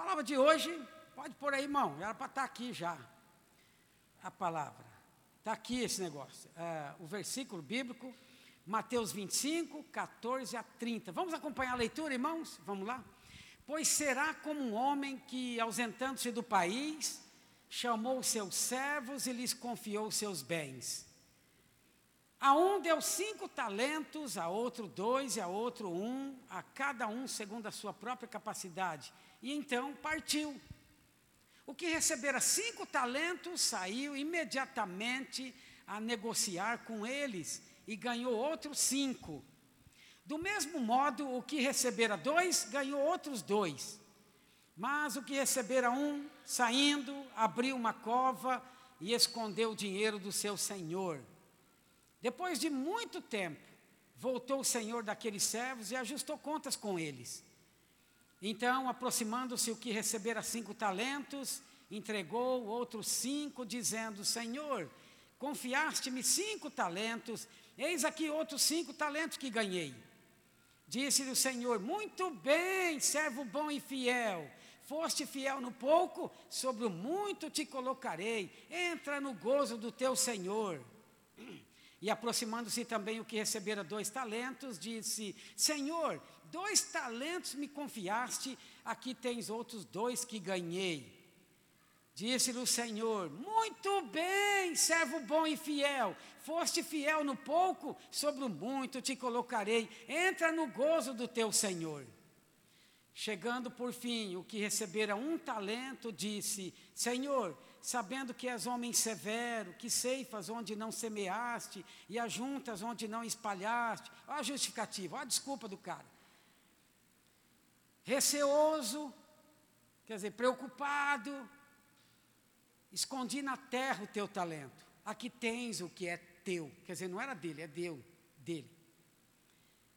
palavra de hoje, pode pôr aí, irmão, era para estar aqui já. A palavra. Está aqui esse negócio. É, o versículo bíblico, Mateus 25, 14 a 30. Vamos acompanhar a leitura, irmãos? Vamos lá? Pois será como um homem que, ausentando-se do país, chamou seus servos e lhes confiou seus bens. A um deu cinco talentos, a outro dois e a outro um, a cada um segundo a sua própria capacidade. E então partiu. O que recebera cinco talentos saiu imediatamente a negociar com eles e ganhou outros cinco. Do mesmo modo, o que recebera dois ganhou outros dois. Mas o que recebera um, saindo, abriu uma cova e escondeu o dinheiro do seu senhor. Depois de muito tempo, voltou o senhor daqueles servos e ajustou contas com eles. Então, aproximando-se o que recebera cinco talentos, entregou outros cinco, dizendo: Senhor, confiaste-me cinco talentos, eis aqui outros cinco talentos que ganhei. Disse-lhe o Senhor: Muito bem, servo bom e fiel. Foste fiel no pouco, sobre o muito te colocarei. Entra no gozo do teu Senhor. E aproximando-se também o que recebera dois talentos, disse: Senhor, dois talentos me confiaste, aqui tens outros dois que ganhei. Disse-lhe o Senhor: Muito bem, servo bom e fiel. Foste fiel no pouco, sobre o muito te colocarei. Entra no gozo do teu Senhor. Chegando por fim, o que recebera um talento, disse: Senhor, sabendo que és homem severo, que ceifas onde não semeaste e ajuntas onde não espalhaste. Olha a justificativa, olha a desculpa do cara. Receoso, quer dizer, preocupado, escondi na terra o teu talento. Aqui tens o que é teu. Quer dizer, não era dele, é deu, dele.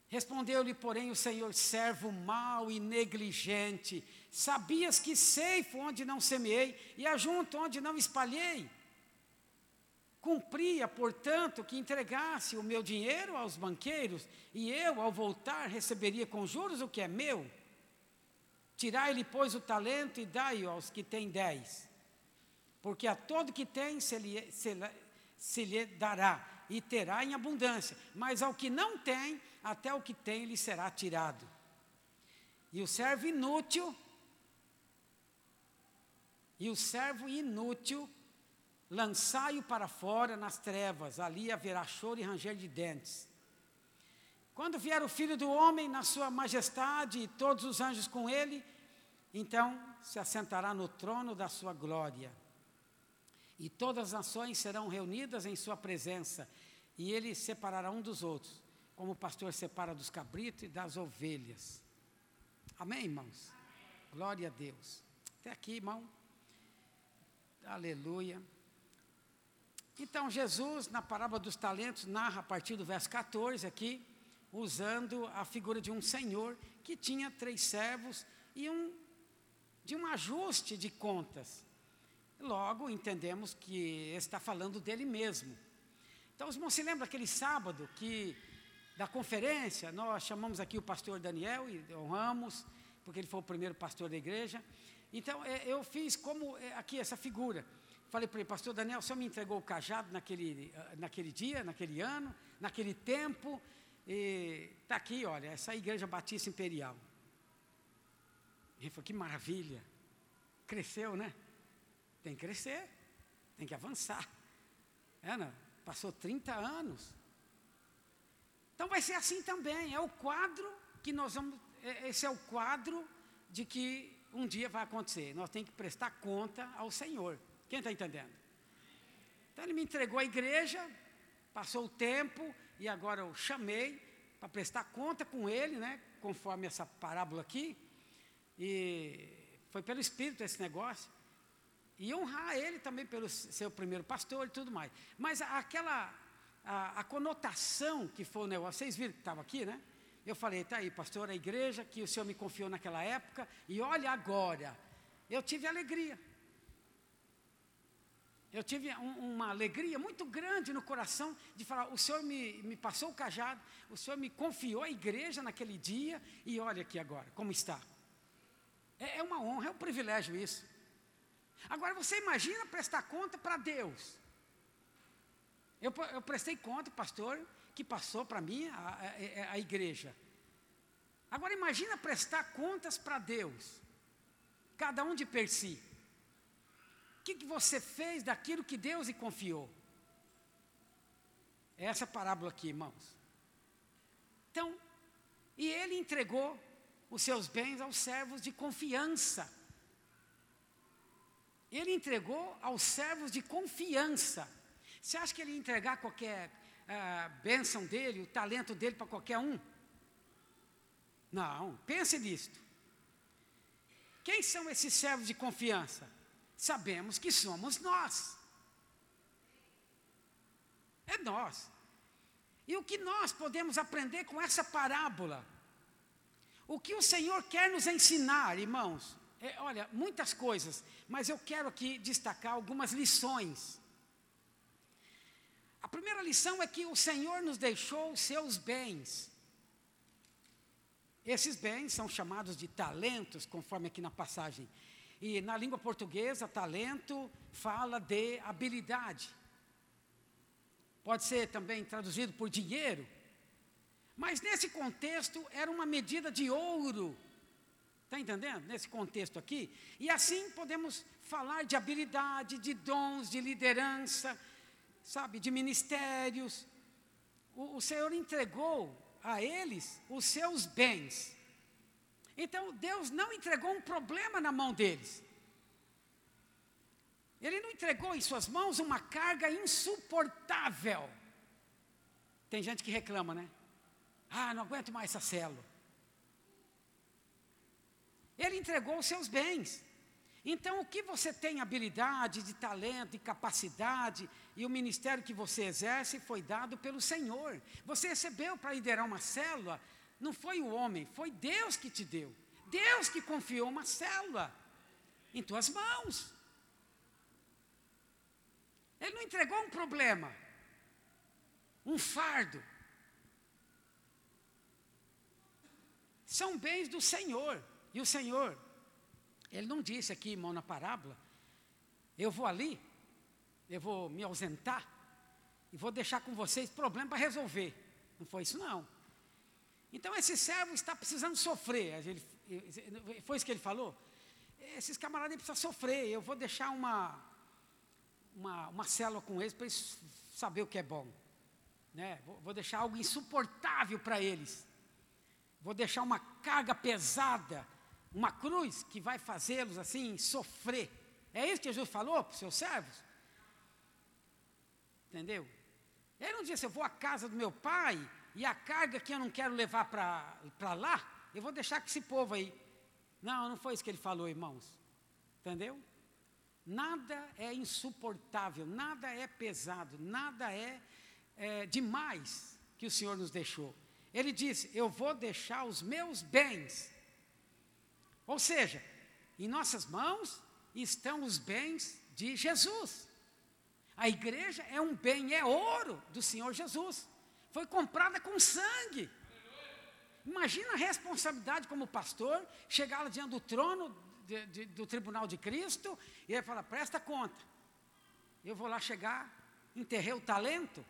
Respondeu-lhe, porém, o Senhor, servo mau e negligente, sabias que ceifo onde não semeei e ajunto onde não espalhei? Cumpria, portanto, que entregasse o meu dinheiro aos banqueiros, e eu, ao voltar, receberia com juros o que é meu? Tirai-lhe, pois, o talento e dai-o aos que têm dez. Porque a todo que tem se lhe, se, se lhe dará, e terá em abundância, mas ao que não tem, até o que tem lhe será tirado. E o servo inútil, e o servo inútil, lançai-o para fora nas trevas, ali haverá choro e ranger de dentes. Quando vier o filho do homem na sua majestade e todos os anjos com ele, então se assentará no trono da sua glória. E todas as nações serão reunidas em sua presença, e ele separará um dos outros, como o pastor separa dos cabritos e das ovelhas. Amém, irmãos? Glória a Deus. Até aqui, irmão. Aleluia. Então, Jesus, na parábola dos talentos, narra a partir do verso 14 aqui, usando a figura de um senhor que tinha três servos e um de um ajuste de contas. Logo, entendemos que está falando dele mesmo. Então, os irmãos se lembram daquele sábado que da conferência, nós chamamos aqui o pastor Daniel e honramos, porque ele foi o primeiro pastor da igreja. Então, é, eu fiz como é, aqui essa figura. Falei para ele, pastor Daniel, o senhor me entregou o cajado naquele, ah, naquele dia, naquele ano, naquele tempo. Está aqui, olha, essa igreja Batista Imperial. Ele falou, que maravilha. Cresceu, né? Tem que crescer, tem que avançar. É, não? Passou 30 anos. Então vai ser assim também. É o quadro que nós vamos. É, esse é o quadro de que um dia vai acontecer. Nós temos que prestar conta ao Senhor. Quem está entendendo? Então ele me entregou a igreja, passou o tempo e agora eu chamei para prestar conta com ele, né? Conforme essa parábola aqui. E foi pelo Espírito esse negócio. E honrar ele também pelo seu primeiro pastor e tudo mais. Mas aquela a, a conotação que foi o negócio. Vocês viram que estava aqui, né? Eu falei, tá aí, pastor, a igreja que o senhor me confiou naquela época, e olha agora, eu tive alegria. Eu tive um, uma alegria muito grande no coração de falar: o Senhor me, me passou o cajado, o Senhor me confiou a igreja naquele dia, e olha aqui agora, como está. É, é uma honra, é um privilégio isso. Agora você imagina prestar conta para Deus. Eu, eu, prestei conta, pastor, que passou para mim a, a, a igreja. Agora imagina prestar contas para Deus, cada um de per si. O que, que você fez daquilo que Deus lhe confiou? É essa parábola aqui, irmãos. Então, e ele entregou os seus bens aos servos de confiança. Ele entregou aos servos de confiança. Você acha que ele ia entregar qualquer uh, bênção dele, o talento dele para qualquer um? Não, pense nisto. Quem são esses servos de confiança? Sabemos que somos nós. É nós. E o que nós podemos aprender com essa parábola? O que o Senhor quer nos ensinar, irmãos? É, olha, muitas coisas, mas eu quero aqui destacar algumas lições. Primeira lição é que o Senhor nos deixou os seus bens. Esses bens são chamados de talentos, conforme aqui na passagem. E na língua portuguesa, talento fala de habilidade. Pode ser também traduzido por dinheiro. Mas nesse contexto era uma medida de ouro. Está entendendo? Nesse contexto aqui. E assim podemos falar de habilidade, de dons, de liderança, sabe, de ministérios. O, o Senhor entregou a eles os seus bens. Então Deus não entregou um problema na mão deles. Ele não entregou em suas mãos uma carga insuportável. Tem gente que reclama, né? Ah, não aguento mais essa célula. Ele entregou os seus bens. Então, o que você tem habilidade, de talento, de capacidade, e o ministério que você exerce foi dado pelo Senhor. Você recebeu para liderar uma célula, não foi o homem, foi Deus que te deu. Deus que confiou uma célula em tuas mãos. Ele não entregou um problema, um fardo. São bens do Senhor. E o Senhor, Ele não disse aqui, irmão, na parábola, eu vou ali, eu vou me ausentar e vou deixar com vocês problema para resolver. Não foi isso, não. Então, esse servo está precisando sofrer. Ele, foi isso que ele falou? Esses camaradas precisam sofrer. Eu vou deixar uma, uma, uma célula com eles para eles saber o que é bom. Né? Vou, vou deixar algo insuportável para eles. Vou deixar uma carga pesada, uma cruz que vai fazê-los assim sofrer. É isso que Jesus falou para os seus servos? Entendeu? Ele não disse, eu vou à casa do meu pai e a carga que eu não quero levar para lá, eu vou deixar com esse povo aí. Não, não foi isso que ele falou, irmãos. Entendeu? Nada é insuportável, nada é pesado, nada é, é demais que o Senhor nos deixou. Ele disse: Eu vou deixar os meus bens. Ou seja, em nossas mãos estão os bens de Jesus. A igreja é um bem, é ouro do Senhor Jesus. Foi comprada com sangue. Imagina a responsabilidade como pastor, chegar lá diante do trono de, de, do tribunal de Cristo, e ele fala: presta conta, eu vou lá chegar, enterrei o talento.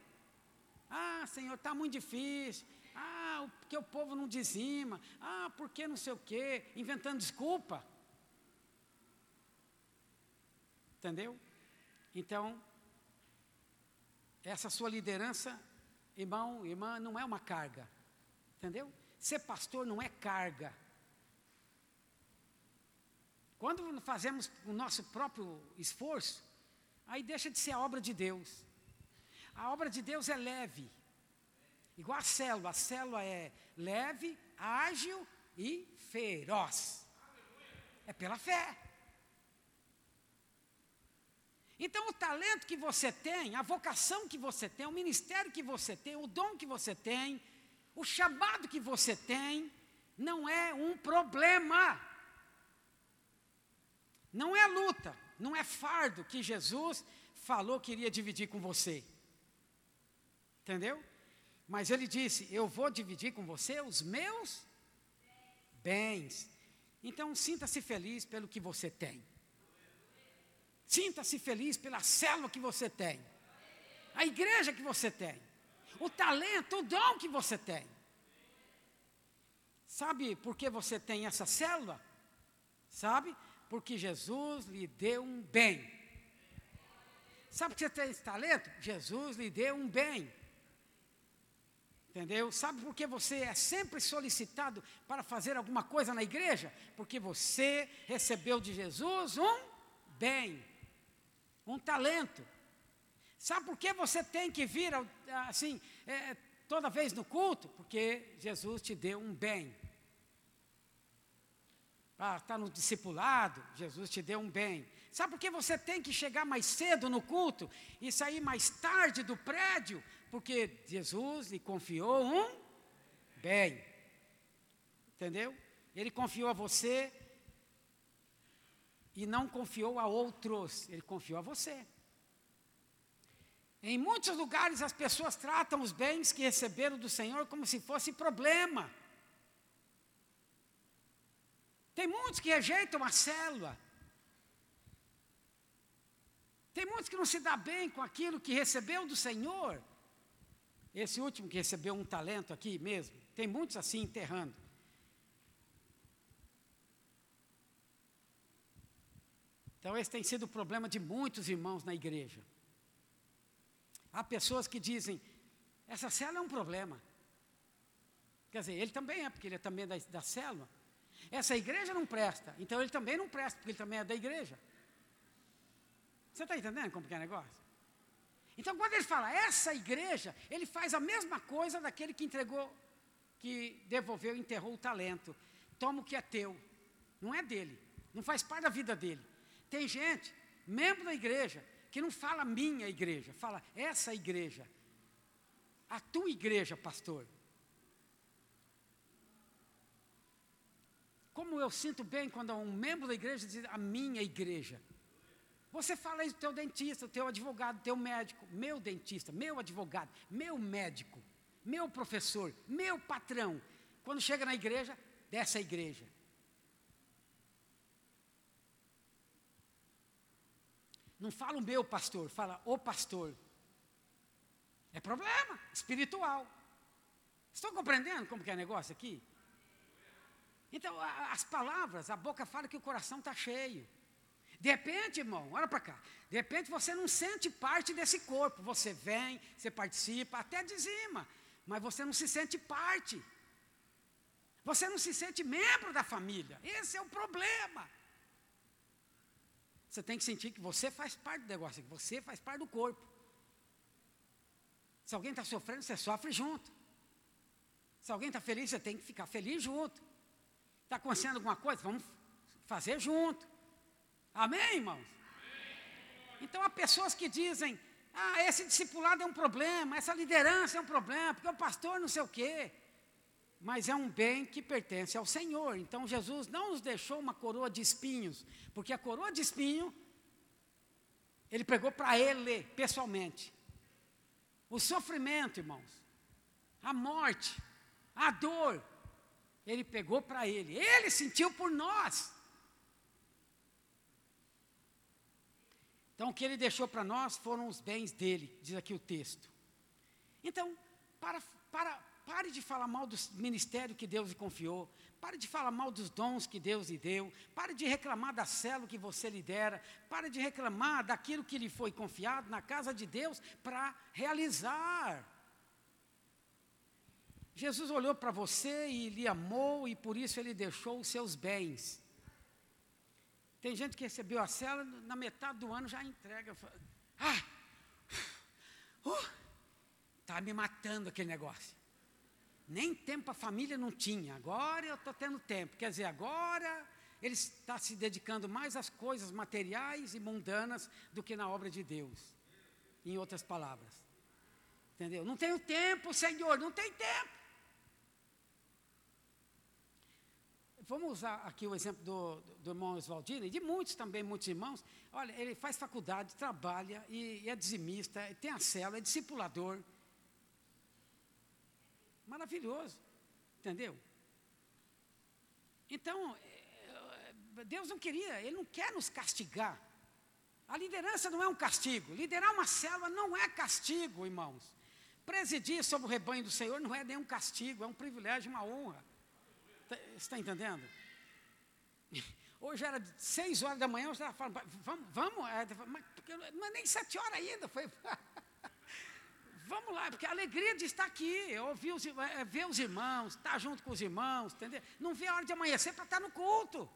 Ah, Senhor, está muito difícil. Porque o povo não dizima. Ah, porque não sei o quê, inventando desculpa. Entendeu? Então, essa sua liderança, irmão, irmã, não é uma carga. Entendeu? Ser pastor não é carga. Quando fazemos o nosso próprio esforço, aí deixa de ser a obra de Deus. A obra de Deus é leve. Igual a célula. A célula é leve, ágil e feroz. É pela fé. Então, o talento que você tem, a vocação que você tem, o ministério que você tem, o dom que você tem, o chamado que você tem, não é um problema. Não é luta, não é fardo que Jesus falou que iria dividir com você. Entendeu? Mas ele disse: Eu vou dividir com você os meus bens. Então, sinta-se feliz pelo que você tem. Sinta-se feliz pela célula que você tem. A igreja que você tem. O talento, o dom que você tem. Sabe por que você tem essa célula? Sabe? Porque Jesus lhe deu um bem. Sabe por que você tem esse talento? Jesus lhe deu um bem. Entendeu? Sabe por que você é sempre solicitado para fazer alguma coisa na igreja? Porque você recebeu de Jesus um bem, um talento. Sabe por que você tem que vir assim, é, toda vez no culto? Porque Jesus te deu um bem. Para estar no discipulado, Jesus te deu um bem. Sabe por que você tem que chegar mais cedo no culto e sair mais tarde do prédio? Porque Jesus lhe confiou um bem. Entendeu? Ele confiou a você e não confiou a outros, ele confiou a você. Em muitos lugares as pessoas tratam os bens que receberam do Senhor como se fosse problema. Tem muitos que rejeitam a célula. Tem muitos que não se dá bem com aquilo que recebeu do Senhor. Esse último que recebeu um talento aqui mesmo, tem muitos assim enterrando. Então, esse tem sido o problema de muitos irmãos na igreja. Há pessoas que dizem: essa célula é um problema. Quer dizer, ele também é, porque ele é também da, da célula. Essa igreja não presta, então ele também não presta, porque ele também é da igreja. Você está entendendo como que é o negócio? Então, quando ele fala essa igreja, ele faz a mesma coisa daquele que entregou, que devolveu, enterrou o talento. Toma o que é teu, não é dele, não faz parte da vida dele. Tem gente, membro da igreja, que não fala minha igreja, fala essa igreja. A tua igreja, pastor. Como eu sinto bem quando um membro da igreja diz a minha igreja. Você fala isso do teu dentista, teu advogado, do teu médico, meu dentista, meu advogado, meu médico, meu professor, meu patrão. Quando chega na igreja, dessa igreja. Não fala o meu pastor, fala o pastor. É problema espiritual. Estão compreendendo como que é o negócio aqui? Então, as palavras, a boca fala que o coração está cheio. De repente, irmão, olha para cá. De repente você não sente parte desse corpo. Você vem, você participa, até dizima, mas você não se sente parte. Você não se sente membro da família. Esse é o problema. Você tem que sentir que você faz parte do negócio, que você faz parte do corpo. Se alguém está sofrendo, você sofre junto. Se alguém está feliz, você tem que ficar feliz junto. Está acontecendo alguma coisa? Vamos fazer junto. Amém, irmãos? Então há pessoas que dizem: ah, esse discipulado é um problema, essa liderança é um problema, porque o pastor não sei o quê. Mas é um bem que pertence ao Senhor. Então Jesus não nos deixou uma coroa de espinhos, porque a coroa de espinho, ele pegou para ele pessoalmente. O sofrimento, irmãos, a morte, a dor, ele pegou para ele. Ele sentiu por nós. Então, o que ele deixou para nós foram os bens dele, diz aqui o texto. Então, para, para, pare de falar mal do ministério que Deus lhe confiou, pare de falar mal dos dons que Deus lhe deu, pare de reclamar da célula que você lidera, pare de reclamar daquilo que lhe foi confiado na casa de Deus para realizar. Jesus olhou para você e lhe amou e por isso ele deixou os seus bens. Tem gente que recebeu a célula, na metade do ano já entrega. Ah! Uh, tá me matando aquele negócio. Nem tempo a família não tinha. Agora eu estou tendo tempo. Quer dizer, agora ele está se dedicando mais às coisas materiais e mundanas do que na obra de Deus. Em outras palavras. Entendeu? Não tenho tempo, Senhor, não tem tempo. Vamos usar aqui o exemplo do, do irmão Oswaldino, e de muitos também, muitos irmãos. Olha, ele faz faculdade, trabalha, e, e é dizimista, tem a cela, é discipulador. Maravilhoso, entendeu? Então, Deus não queria, Ele não quer nos castigar. A liderança não é um castigo. Liderar uma célula não é castigo, irmãos. Presidir sobre o rebanho do Senhor não é nenhum castigo, é um privilégio, uma honra. Tá, você está entendendo? Hoje era seis horas da manhã, estava falando, vamos, vamos, é, mas, é nem sete horas ainda. Foi, vamos lá, porque a alegria de estar aqui, ouvir os, é, ver os irmãos, estar junto com os irmãos, entendeu? Não ver a hora de amanhecer para estar no culto.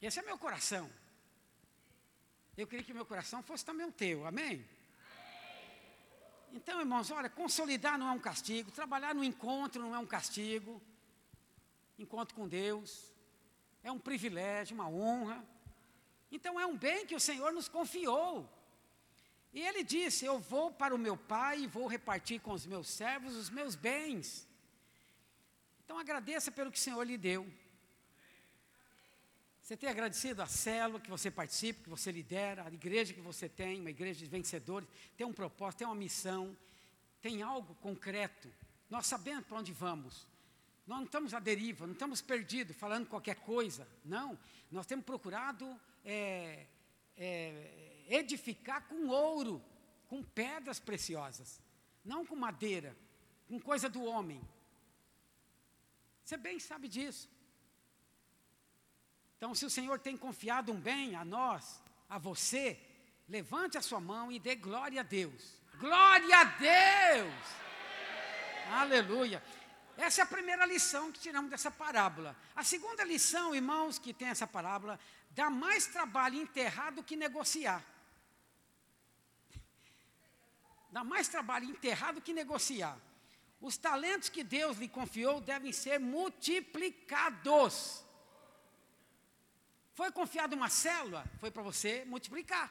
Esse é meu coração. Eu queria que meu coração fosse também o teu, amém? Então, irmãos, olha, consolidar não é um castigo, trabalhar no encontro não é um castigo. Encontro com Deus é um privilégio, uma honra. Então, é um bem que o Senhor nos confiou. E ele disse: Eu vou para o meu pai e vou repartir com os meus servos os meus bens. Então, agradeça pelo que o Senhor lhe deu. Você tem agradecido a célula que você participa, que você lidera, a igreja que você tem, uma igreja de vencedores, tem um propósito, tem uma missão, tem algo concreto. Nós sabemos para onde vamos. Nós não estamos à deriva, não estamos perdidos, falando qualquer coisa. Não. Nós temos procurado é, é, edificar com ouro, com pedras preciosas, não com madeira, com coisa do homem. Você bem sabe disso. Então, se o Senhor tem confiado um bem a nós, a você, levante a sua mão e dê glória a Deus. Glória a Deus! Aleluia! Essa é a primeira lição que tiramos dessa parábola. A segunda lição, irmãos, que tem essa parábola, dá mais trabalho enterrar do que negociar. Dá mais trabalho enterrar do que negociar. Os talentos que Deus lhe confiou devem ser multiplicados. Foi confiado uma célula, foi para você multiplicar.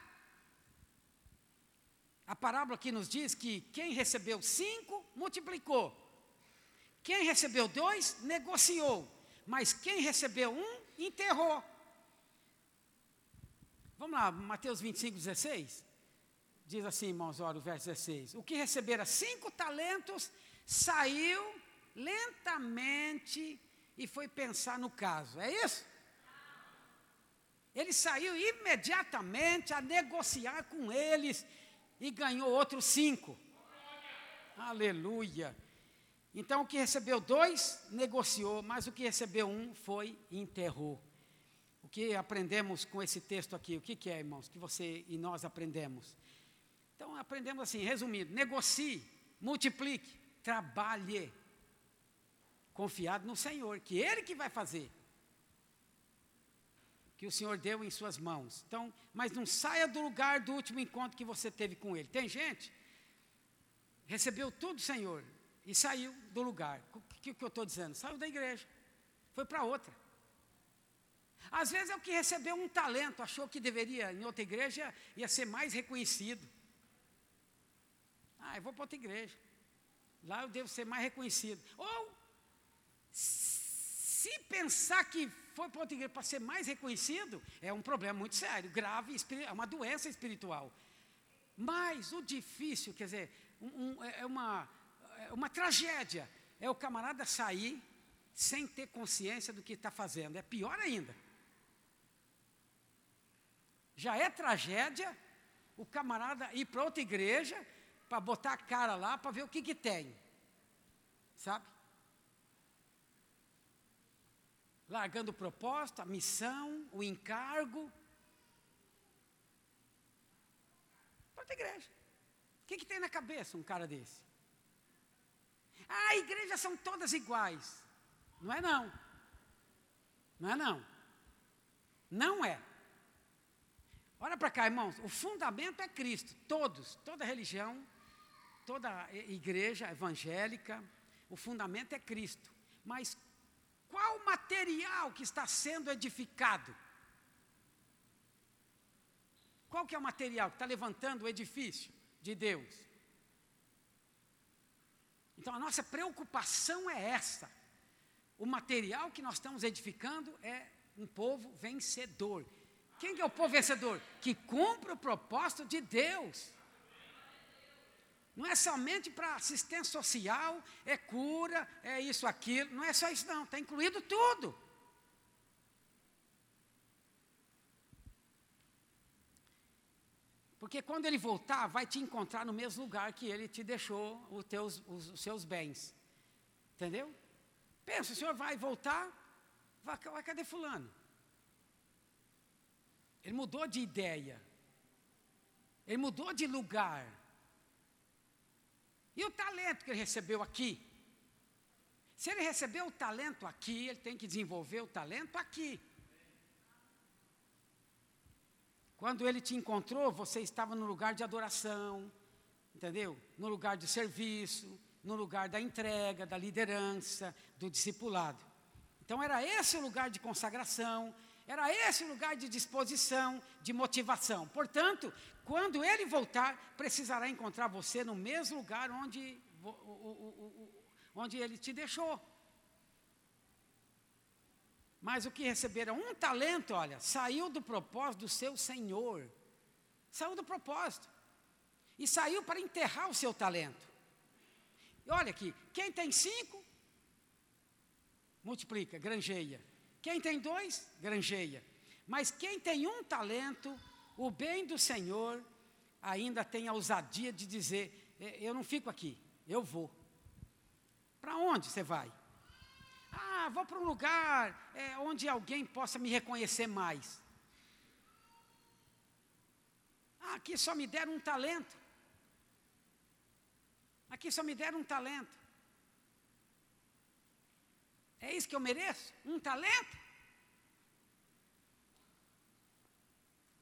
A parábola aqui nos diz que quem recebeu cinco, multiplicou. Quem recebeu dois, negociou. Mas quem recebeu um, enterrou. Vamos lá, Mateus 25, 16. Diz assim, irmãos, olha o verso 16. O que recebera cinco talentos, saiu lentamente e foi pensar no caso. É isso? Ele saiu imediatamente a negociar com eles e ganhou outros cinco. Aleluia. Então o que recebeu dois, negociou, mas o que recebeu um foi enterrou. O que aprendemos com esse texto aqui? O que, que é, irmãos? Que você e nós aprendemos? Então aprendemos assim, resumindo: negocie, multiplique, trabalhe, confiado no Senhor, que Ele que vai fazer que o Senhor deu em suas mãos. Então, mas não saia do lugar do último encontro que você teve com Ele. Tem gente, recebeu tudo, Senhor, e saiu do lugar. O que, que eu estou dizendo? Saiu da igreja, foi para outra. Às vezes é o que recebeu um talento, achou que deveria, em outra igreja, ia ser mais reconhecido. Ah, eu vou para outra igreja. Lá eu devo ser mais reconhecido. Ou, se pensar que foi para outra igreja para ser mais reconhecido, é um problema muito sério, grave, é uma doença espiritual. Mas o difícil, quer dizer, um, um, é, é uma, é uma tragédia, é o camarada sair sem ter consciência do que está fazendo. É pior ainda. Já é tragédia o camarada ir para outra igreja para botar a cara lá para ver o que, que tem. Sabe? Largando o propósito, a missão, o encargo. Para a igreja. O que, que tem na cabeça um cara desse? Ah, igrejas são todas iguais. Não é não. Não é não. Não é. Olha para cá, irmãos. O fundamento é Cristo. Todos, toda religião, toda igreja evangélica, o fundamento é Cristo. Mas qual o material que está sendo edificado? Qual que é o material que está levantando o edifício de Deus? Então a nossa preocupação é essa. O material que nós estamos edificando é um povo vencedor. Quem é o povo vencedor? Que cumpre o propósito de Deus. Não é somente para assistência social, é cura, é isso, aquilo. Não é só isso, não. Está incluído tudo. Porque quando ele voltar, vai te encontrar no mesmo lugar que ele te deixou os, teus, os, os seus bens. Entendeu? Pensa, o senhor vai voltar, vai, vai, cadê Fulano? Ele mudou de ideia. Ele mudou de lugar. E o talento que ele recebeu aqui? Se ele recebeu o talento aqui, ele tem que desenvolver o talento aqui. Quando ele te encontrou, você estava no lugar de adoração, entendeu? No lugar de serviço, no lugar da entrega, da liderança, do discipulado. Então era esse o lugar de consagração, era esse o lugar de disposição, de motivação. Portanto, quando ele voltar, precisará encontrar você no mesmo lugar onde, onde ele te deixou. Mas o que receberam um talento, olha, saiu do propósito do seu Senhor. Saiu do propósito. E saiu para enterrar o seu talento. E olha aqui, quem tem cinco, multiplica, granjeia. Quem tem dois, granjeia. Mas quem tem um talento, o bem do Senhor ainda tem a ousadia de dizer: Eu não fico aqui, eu vou. Para onde você vai? Ah, vou para um lugar é, onde alguém possa me reconhecer mais. Ah, aqui só me deram um talento. Aqui só me deram um talento. É isso que eu mereço? Um talento?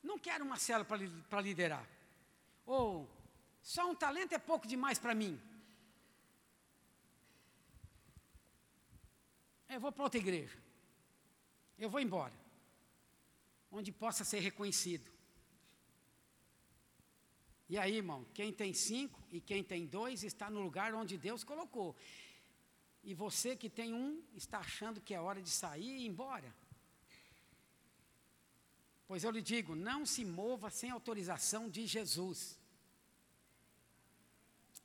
Não quero uma célula para liderar. Ou só um talento é pouco demais para mim. Eu vou para outra igreja. Eu vou embora. Onde possa ser reconhecido. E aí, irmão, quem tem cinco e quem tem dois está no lugar onde Deus colocou. E você que tem um está achando que é hora de sair e ir embora. Pois eu lhe digo: não se mova sem autorização de Jesus.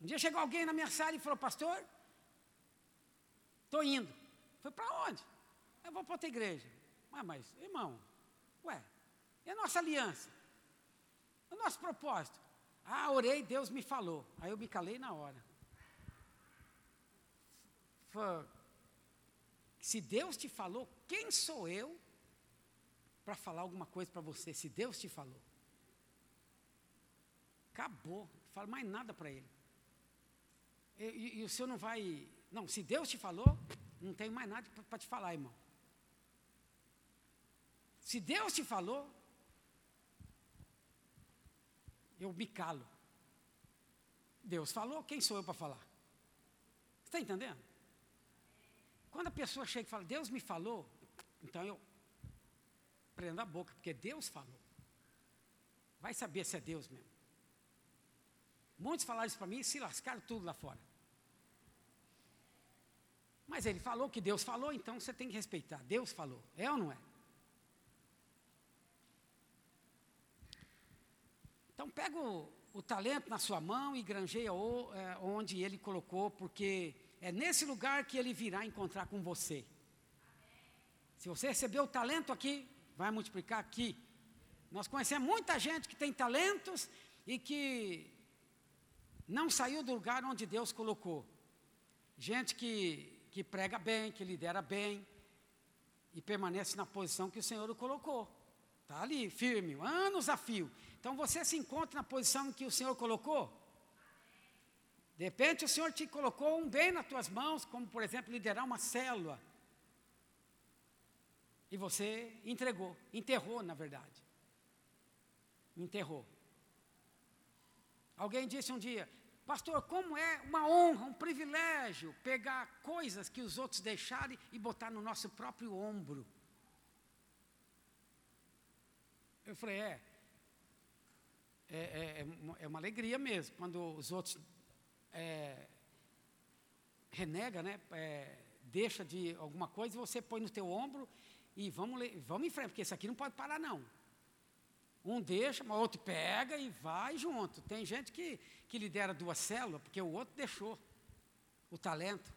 Um dia chegou alguém na minha sala e falou: Pastor, estou indo. Foi para onde? Eu vou para outra igreja. Ah, mas, irmão, ué, e a nossa aliança? O nosso propósito? Ah, orei, Deus me falou. Aí eu me calei na hora. Se Deus te falou, quem sou eu para falar alguma coisa para você? Se Deus te falou. Acabou, não falo mais nada para ele. E, e, e, o senhor não vai. Não, se Deus te falou, não tenho mais nada para te falar, irmão. Se Deus te falou, eu me calo. Deus falou, quem sou eu para falar? Você está entendendo? Quando a pessoa chega e fala, Deus me falou, então eu prendo a boca, porque Deus falou. Vai saber se é Deus mesmo. Muitos falaram isso para mim e se lascaram tudo lá fora. Mas ele falou que Deus falou, então você tem que respeitar. Deus falou. É ou não é? Então pega o, o talento na sua mão e granjeia o, é, onde ele colocou, porque é nesse lugar que ele virá encontrar com você. Se você recebeu o talento aqui, vai multiplicar aqui. Nós conhecemos muita gente que tem talentos e que não saiu do lugar onde Deus colocou. Gente que que prega bem, que lidera bem e permanece na posição que o Senhor o colocou. Está ali, firme, anos a fio. Então você se encontra na posição que o Senhor colocou. De repente o Senhor te colocou um bem nas tuas mãos, como por exemplo liderar uma célula. E você entregou, enterrou na verdade. Enterrou. Alguém disse um dia: Pastor, como é uma honra, um privilégio pegar coisas que os outros deixarem e botar no nosso próprio ombro. Eu falei, é, é, é, é uma alegria mesmo, quando os outros é, renega, né, é, deixa de alguma coisa, você põe no teu ombro e vamos, vamos em frente, porque isso aqui não pode parar não. Um deixa, mas o outro pega e vai junto. Tem gente que, que lidera duas células, porque o outro deixou o talento.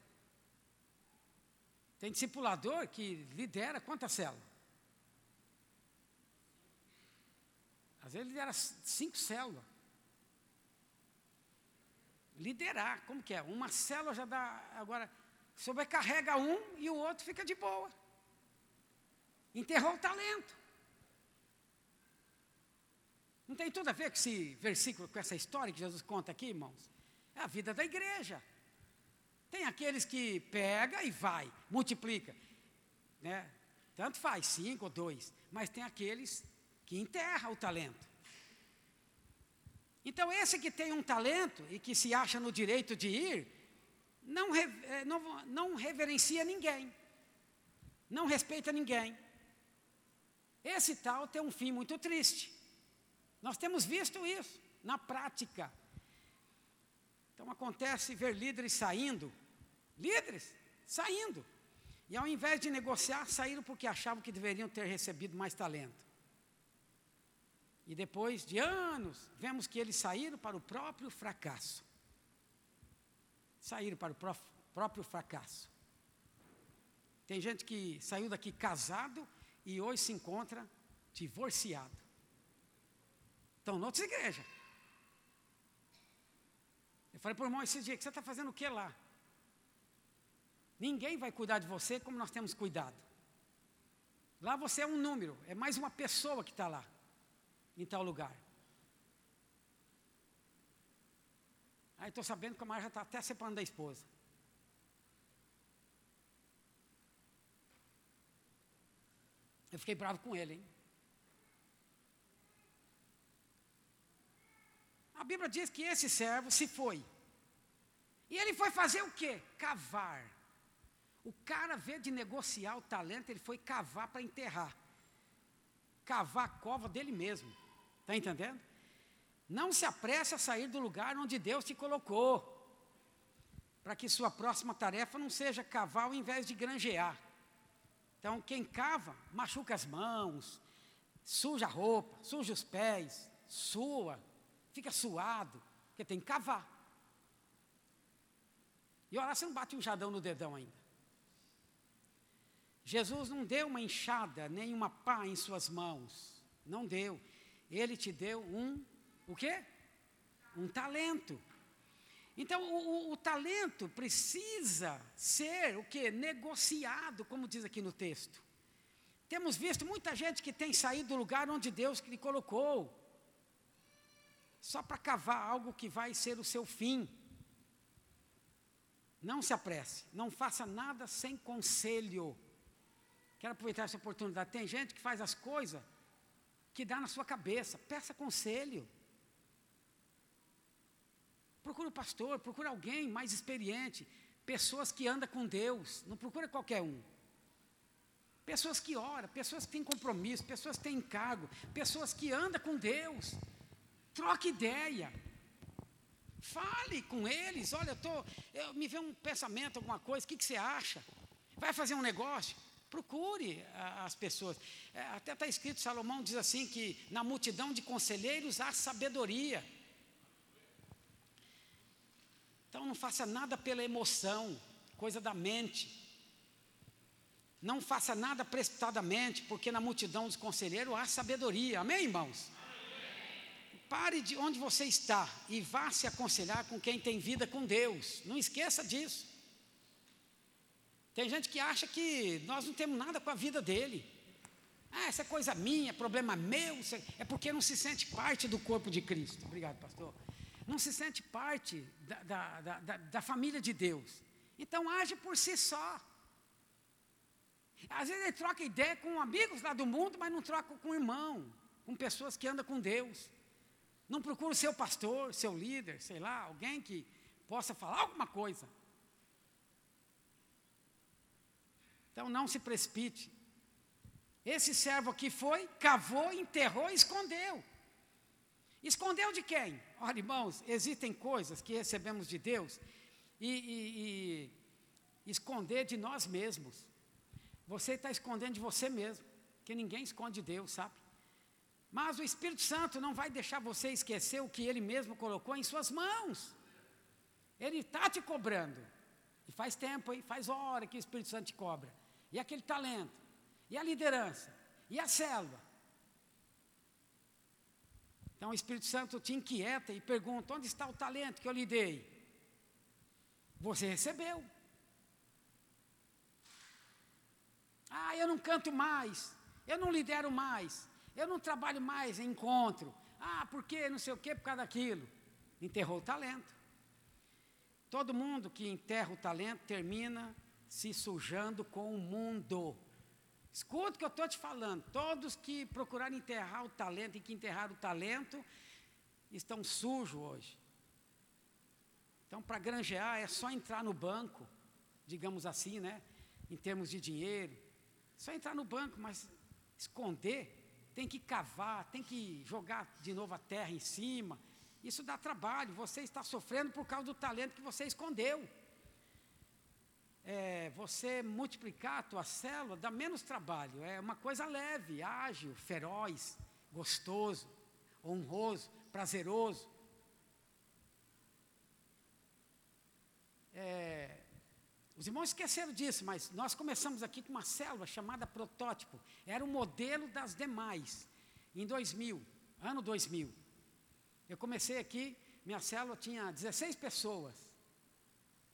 Tem discipulador que lidera quantas células? Às vezes lidera cinco células. Liderar, como que é? Uma célula já dá. Agora, sobrecarrega um e o outro fica de boa. Enterrou o talento. Não tem tudo a ver com esse versículo, com essa história que Jesus conta aqui, irmãos? É a vida da igreja. Tem aqueles que pega e vai, multiplica. Né? Tanto faz, cinco ou dois. Mas tem aqueles que enterra o talento. Então, esse que tem um talento e que se acha no direito de ir, não, eh, não, não reverencia ninguém, não respeita ninguém. Esse tal tem um fim muito triste. Nós temos visto isso na prática. Então acontece ver líderes saindo, líderes saindo, e ao invés de negociar, saíram porque achavam que deveriam ter recebido mais talento. E depois de anos, vemos que eles saíram para o próprio fracasso. Saíram para o próprio fracasso. Tem gente que saiu daqui casado e hoje se encontra divorciado. Estão em outras igrejas. Eu falei para o irmão esse dia, que você está fazendo o que lá? Ninguém vai cuidar de você como nós temos cuidado. Lá você é um número, é mais uma pessoa que está lá, em tal lugar. Aí estou sabendo que a Maria já está até separando da esposa. Eu fiquei bravo com ele, hein? A Bíblia diz que esse servo se foi. E ele foi fazer o quê? Cavar. O cara, vê de negociar o talento, ele foi cavar para enterrar. Cavar a cova dele mesmo. Está entendendo? Não se apresse a sair do lugar onde Deus te colocou. Para que sua próxima tarefa não seja cavar ao invés de granjear. Então, quem cava, machuca as mãos, suja a roupa, suja os pés, sua, fica suado, porque tem que cavar. E olha, você não bate um jadão no dedão ainda. Jesus não deu uma enxada, nem uma pá em suas mãos. Não deu. Ele te deu um, o quê? Um talento. Então, o, o, o, talento precisa ser o que? Negociado, como diz aqui no texto. Temos visto muita gente que tem saído do lugar onde Deus lhe colocou, só para cavar algo que vai ser o seu fim. Não se apresse, não faça nada sem conselho. Quero aproveitar essa oportunidade. Tem gente que faz as coisas que dá na sua cabeça, peça conselho. Procura um pastor, procura alguém mais experiente, pessoas que andam com Deus, não procura qualquer um. Pessoas que oram, pessoas que têm compromisso, pessoas que têm encargo, pessoas que andam com Deus. Troque ideia. Fale com eles, olha, eu, tô, eu me vê um pensamento, alguma coisa, o que, que você acha? Vai fazer um negócio? Procure a, as pessoas. É, até está escrito, Salomão diz assim: que na multidão de conselheiros há sabedoria. Então não faça nada pela emoção, coisa da mente. Não faça nada precipitadamente, porque na multidão dos conselheiros há sabedoria. Amém, irmãos? Amém. Pare de onde você está e vá se aconselhar com quem tem vida com Deus. Não esqueça disso. Tem gente que acha que nós não temos nada com a vida dele. Ah, essa é coisa minha, problema meu, é porque não se sente parte do corpo de Cristo. Obrigado, pastor não se sente parte da, da, da, da família de Deus. Então age por si só. Às vezes ele troca ideia com amigos lá do mundo, mas não troca com irmão, com pessoas que andam com Deus. Não procura o seu pastor, seu líder, sei lá, alguém que possa falar alguma coisa. Então não se precipite. Esse servo aqui foi, cavou, enterrou e escondeu. Escondeu de quem? Olha, irmãos, existem coisas que recebemos de Deus e, e, e esconder de nós mesmos. Você está escondendo de você mesmo, que ninguém esconde de Deus, sabe? Mas o Espírito Santo não vai deixar você esquecer o que Ele mesmo colocou em suas mãos. Ele está te cobrando. E faz tempo, hein? faz hora que o Espírito Santo te cobra. E aquele talento, e a liderança, e a célula. Então o Espírito Santo te inquieta e pergunta: onde está o talento que eu lhe dei? Você recebeu. Ah, eu não canto mais, eu não lidero mais, eu não trabalho mais em encontro. Ah, por quê? Não sei o quê, por causa daquilo. Enterrou o talento. Todo mundo que enterra o talento termina se sujando com o mundo. Escuta o que eu estou te falando. Todos que procurarem enterrar o talento e que enterraram o talento estão sujos hoje. Então, para granjear é só entrar no banco, digamos assim, né? Em termos de dinheiro. Só entrar no banco, mas esconder, tem que cavar, tem que jogar de novo a terra em cima. Isso dá trabalho. Você está sofrendo por causa do talento que você escondeu é, você multiplicar a tua célula dá menos trabalho. É uma coisa leve, ágil, feroz, gostoso, honroso, prazeroso. É, os irmãos esqueceram disso, mas nós começamos aqui com uma célula chamada protótipo. Era o modelo das demais. Em 2000, ano 2000. Eu comecei aqui, minha célula tinha 16 pessoas.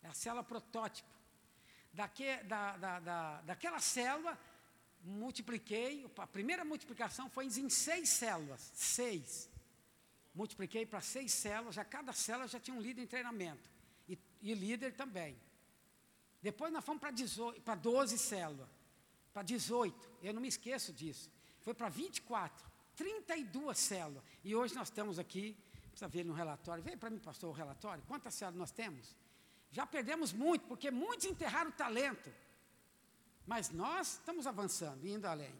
É a célula protótipo daque, da, da, da, daquela célula, multipliquei, a primeira multiplicação foi em seis células, seis. Multipliquei para seis células, já cada célula já tinha um líder em treinamento, e, e líder também. Depois nós fomos para 12 células, para 18, eu não me esqueço disso. Foi para 24, 32 células. E hoje nós estamos aqui, precisa ver no relatório, veio para mim, pastor, o relatório, quantas células nós temos? Já perdemos muito, porque muitos enterraram o talento. Mas nós estamos avançando, indo além.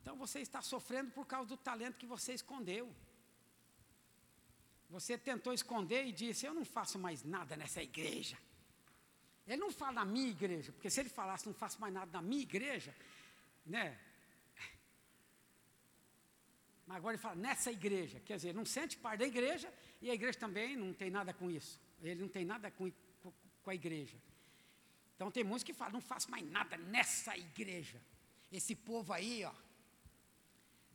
Então você está sofrendo por causa do talento que você escondeu. Você tentou esconder e disse: Eu não faço mais nada nessa igreja. Ele não fala na minha igreja, porque se ele falasse não faço mais nada na minha igreja, né? Mas agora ele fala nessa igreja, quer dizer, não sente parte da igreja e a igreja também não tem nada com isso. Ele não tem nada com, com a igreja. Então tem muitos que falam, não faço mais nada nessa igreja. Esse povo aí, ó.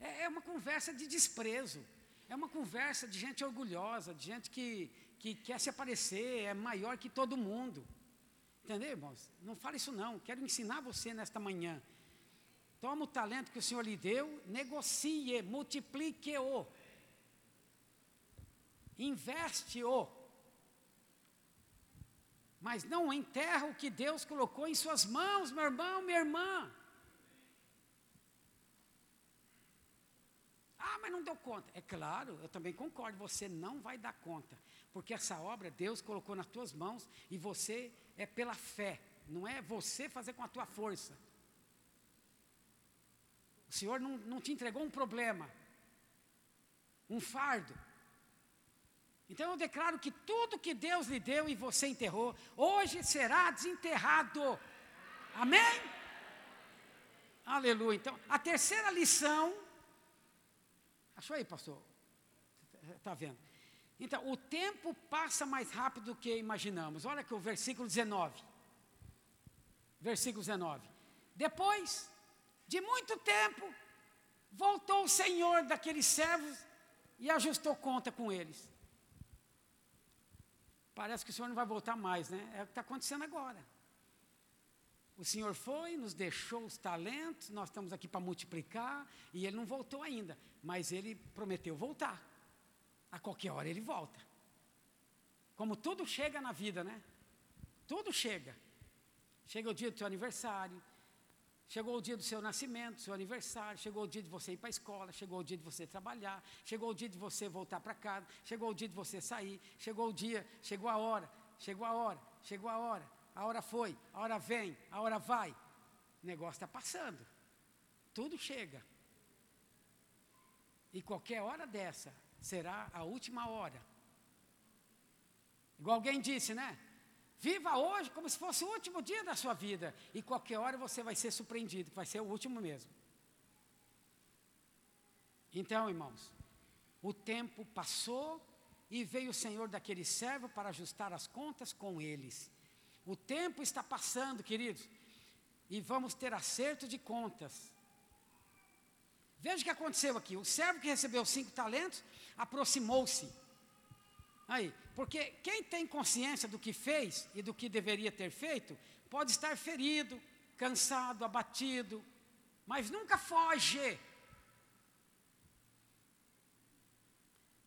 É, é uma conversa de desprezo. É uma conversa de gente orgulhosa, de gente que, que quer se aparecer, é maior que todo mundo. Entendeu, irmãos? Não fale isso não. Quero ensinar você nesta manhã Toma o talento que o Senhor lhe deu, negocie, multiplique-o. Investe-o. Mas não enterra o que Deus colocou em suas mãos, meu irmão, minha irmã. Ah, mas não deu conta. É claro, eu também concordo, você não vai dar conta. Porque essa obra Deus colocou nas tuas mãos e você é pela fé. Não é você fazer com a tua força. O Senhor não, não te entregou um problema, um fardo. Então eu declaro que tudo que Deus lhe deu e você enterrou, hoje será desenterrado. Amém? Aleluia. Então, a terceira lição. Achou aí, pastor? Está vendo? Então, o tempo passa mais rápido do que imaginamos. Olha aqui o versículo 19. Versículo 19. Depois, de muito tempo, voltou o senhor daqueles servos e ajustou conta com eles. Parece que o senhor não vai voltar mais, né? É o que está acontecendo agora. O senhor foi, nos deixou os talentos, nós estamos aqui para multiplicar, e ele não voltou ainda, mas ele prometeu voltar. A qualquer hora ele volta. Como tudo chega na vida, né? Tudo chega. Chega o dia do seu aniversário, Chegou o dia do seu nascimento, seu aniversário, chegou o dia de você ir para a escola, chegou o dia de você trabalhar, chegou o dia de você voltar para casa, chegou o dia de você sair, chegou o dia, chegou a hora, chegou a hora, chegou a hora, a hora foi, a hora vem, a hora vai. O negócio está passando. Tudo chega. E qualquer hora dessa será a última hora. Igual alguém disse, né? Viva hoje como se fosse o último dia da sua vida. E qualquer hora você vai ser surpreendido, vai ser o último mesmo. Então, irmãos, o tempo passou e veio o Senhor daquele servo para ajustar as contas com eles. O tempo está passando, queridos. e vamos ter acerto de contas. Veja o que aconteceu aqui. O servo que recebeu cinco talentos aproximou-se. Aí, porque quem tem consciência do que fez e do que deveria ter feito, pode estar ferido, cansado, abatido, mas nunca foge.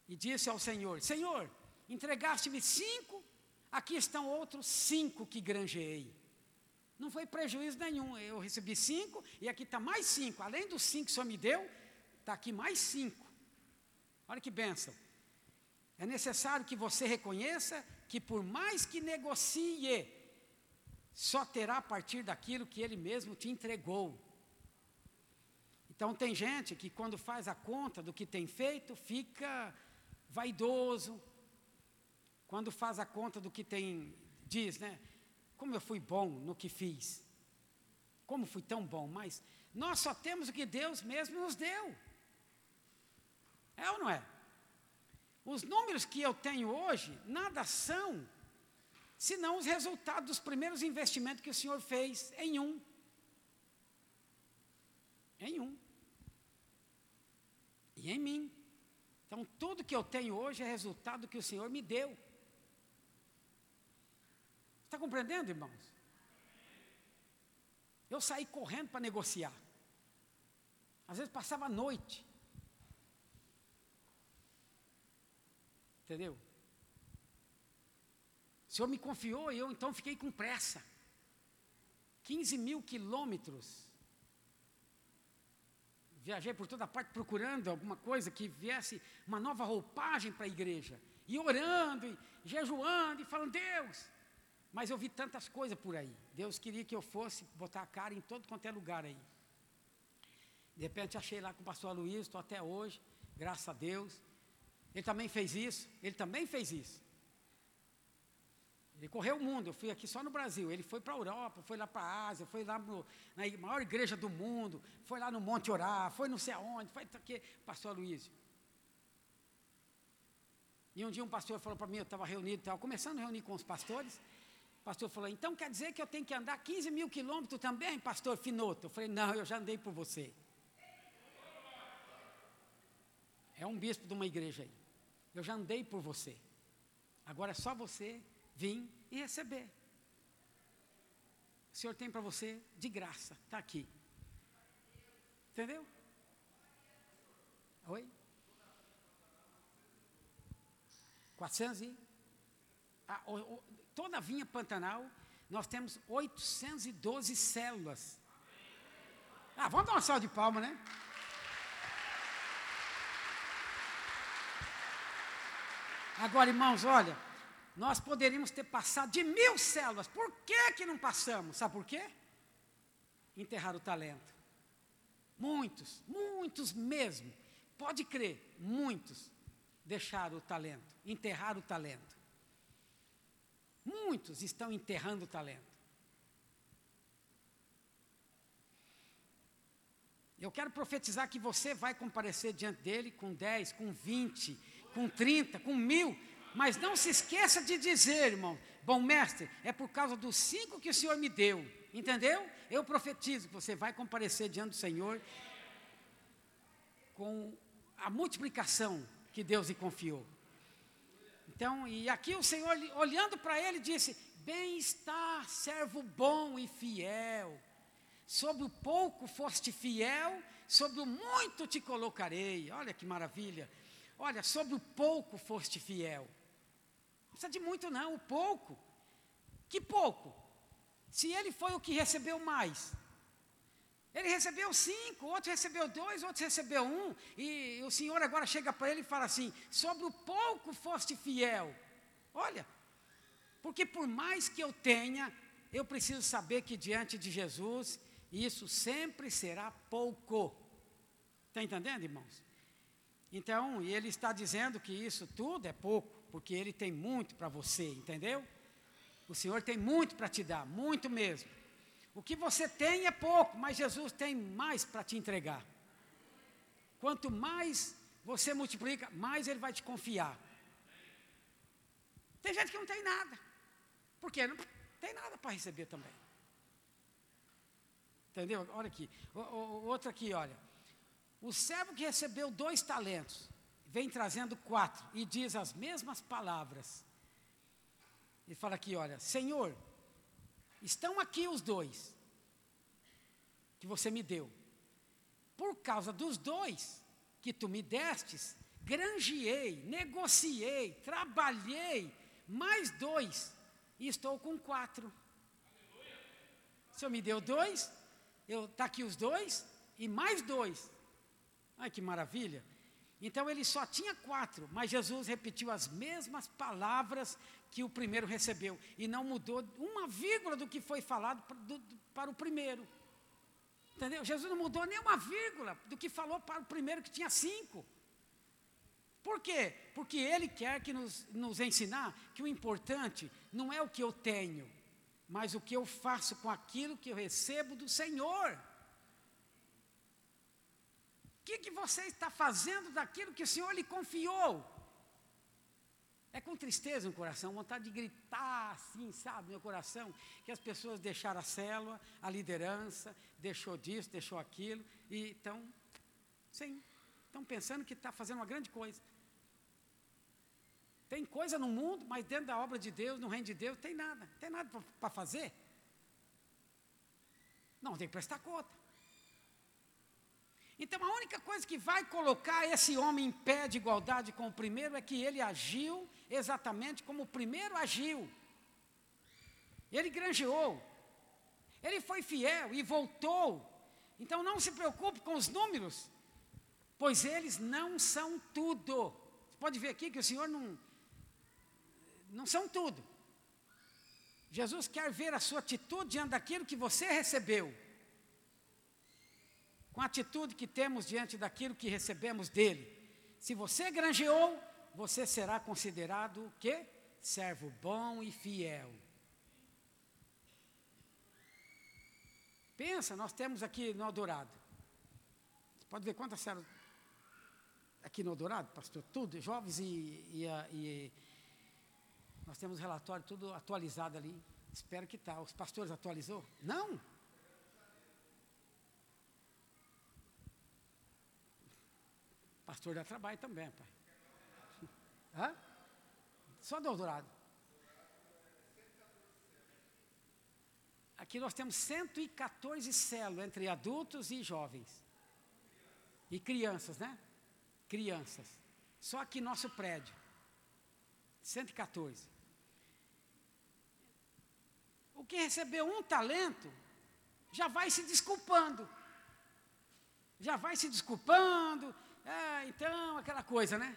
E disse ao Senhor: Senhor, entregaste-me cinco, aqui estão outros cinco que granjeei. Não foi prejuízo nenhum. Eu recebi cinco e aqui está mais cinco. Além dos cinco que o Senhor me deu, está aqui mais cinco. Olha que bênção. É necessário que você reconheça que por mais que negocie, só terá a partir daquilo que ele mesmo te entregou. Então tem gente que quando faz a conta do que tem feito, fica vaidoso. Quando faz a conta do que tem, diz, né? Como eu fui bom no que fiz. Como fui tão bom, mas nós só temos o que Deus mesmo nos deu. É ou não é? Os números que eu tenho hoje nada são senão os resultados dos primeiros investimentos que o Senhor fez em um. Em um. E em mim. Então, tudo que eu tenho hoje é resultado do que o Senhor me deu. Está compreendendo, irmãos? Eu saí correndo para negociar. Às vezes passava a noite. Entendeu? O Senhor me confiou e eu então fiquei com pressa. 15 mil quilômetros. Viajei por toda parte procurando alguma coisa que viesse uma nova roupagem para a igreja. E orando, e jejuando, e falando, Deus, mas eu vi tantas coisas por aí. Deus queria que eu fosse botar a cara em todo quanto é lugar aí. De repente achei lá com o pastor Luiz, estou até hoje, graças a Deus. Ele também fez isso, ele também fez isso. Ele correu o mundo, eu fui aqui só no Brasil. Ele foi para a Europa, foi lá para a Ásia, foi lá no, na maior igreja do mundo, foi lá no Monte Orar, foi não sei aonde, foi aqui, pastor Luiz. E um dia um pastor falou para mim, eu estava reunido, estava começando a reunir com os pastores, pastor falou: Então quer dizer que eu tenho que andar 15 mil quilômetros também, pastor Finoto? Eu falei: Não, eu já andei por você. É um bispo de uma igreja aí. Eu já andei por você. Agora é só você vir e receber. O Senhor tem para você de graça, está aqui. Entendeu? Oi? 400 e. Ah, o, o, toda a vinha Pantanal, nós temos 812 células. Ah, vamos dar uma salva de palmas, né? Agora, irmãos, olha, nós poderíamos ter passado de mil células. Por que, que não passamos? Sabe por quê? Enterrar o talento. Muitos, muitos mesmo. Pode crer, muitos deixaram o talento, enterraram o talento. Muitos estão enterrando o talento. Eu quero profetizar que você vai comparecer diante dele com 10, com 20, com 30, com mil. Mas não se esqueça de dizer, irmão, bom mestre, é por causa dos cinco que o Senhor me deu. Entendeu? Eu profetizo que você vai comparecer diante do Senhor com a multiplicação que Deus lhe confiou. Então, e aqui o Senhor, olhando para ele, disse: Bem está, servo bom e fiel. Sobre o pouco foste fiel, sobre o muito te colocarei. Olha que maravilha. Olha, sobre o pouco foste fiel. Não precisa de muito, não, o pouco. Que pouco? Se ele foi o que recebeu mais, ele recebeu cinco, outro recebeu dois, outro recebeu um, e o Senhor agora chega para ele e fala assim: sobre o pouco foste fiel. Olha, porque por mais que eu tenha, eu preciso saber que diante de Jesus, isso sempre será pouco. Está entendendo, irmãos? Então, e ele está dizendo que isso tudo é pouco, porque ele tem muito para você, entendeu? O Senhor tem muito para te dar, muito mesmo. O que você tem é pouco, mas Jesus tem mais para te entregar. Quanto mais você multiplica, mais Ele vai te confiar. Tem gente que não tem nada, porque não tem nada para receber também. Entendeu? Olha aqui. O, o, outro aqui, olha. O servo que recebeu dois talentos vem trazendo quatro e diz as mesmas palavras. Ele fala aqui, olha, Senhor, estão aqui os dois que você me deu. Por causa dos dois que tu me destes, granjeei, negociei, trabalhei, mais dois, e estou com quatro. O Senhor me deu dois, está aqui os dois, e mais dois. Ai que maravilha! Então ele só tinha quatro, mas Jesus repetiu as mesmas palavras que o primeiro recebeu, e não mudou uma vírgula do que foi falado para, do, para o primeiro. Entendeu? Jesus não mudou nem uma vírgula do que falou para o primeiro que tinha cinco. Por quê? Porque Ele quer que nos, nos ensinar que o importante não é o que eu tenho, mas o que eu faço com aquilo que eu recebo do Senhor. Que, que você está fazendo daquilo que o Senhor lhe confiou? É com tristeza no coração, vontade de gritar assim, sabe, meu coração, que as pessoas deixaram a célula, a liderança, deixou disso, deixou aquilo, e estão, sim, estão pensando que está fazendo uma grande coisa. Tem coisa no mundo, mas dentro da obra de Deus, no reino de Deus, tem nada. Tem nada para fazer. Não, tem que prestar conta. Então a única coisa que vai colocar esse homem em pé de igualdade com o primeiro é que ele agiu exatamente como o primeiro agiu. Ele granjeou. Ele foi fiel e voltou. Então não se preocupe com os números, pois eles não são tudo. Você pode ver aqui que o Senhor não, não são tudo. Jesus quer ver a sua atitude diante daquilo que você recebeu. Com a atitude que temos diante daquilo que recebemos dele. Se você granjeou, você será considerado o quê? Servo bom e fiel. Pensa, nós temos aqui no Eldorado. Você pode ver quantas células aqui no Eldorado, pastor? Tudo, jovens e, e, e nós temos relatório tudo atualizado ali. Espero que está. Os pastores atualizou? Não. Pastor dá trabalho também, pai. Hã? Só doutorado. Aqui nós temos 114 células entre adultos e jovens. E crianças, né? Crianças. Só aqui nosso prédio. 114 o que recebeu um talento já vai se desculpando. Já vai se desculpando, é, então, aquela coisa, né?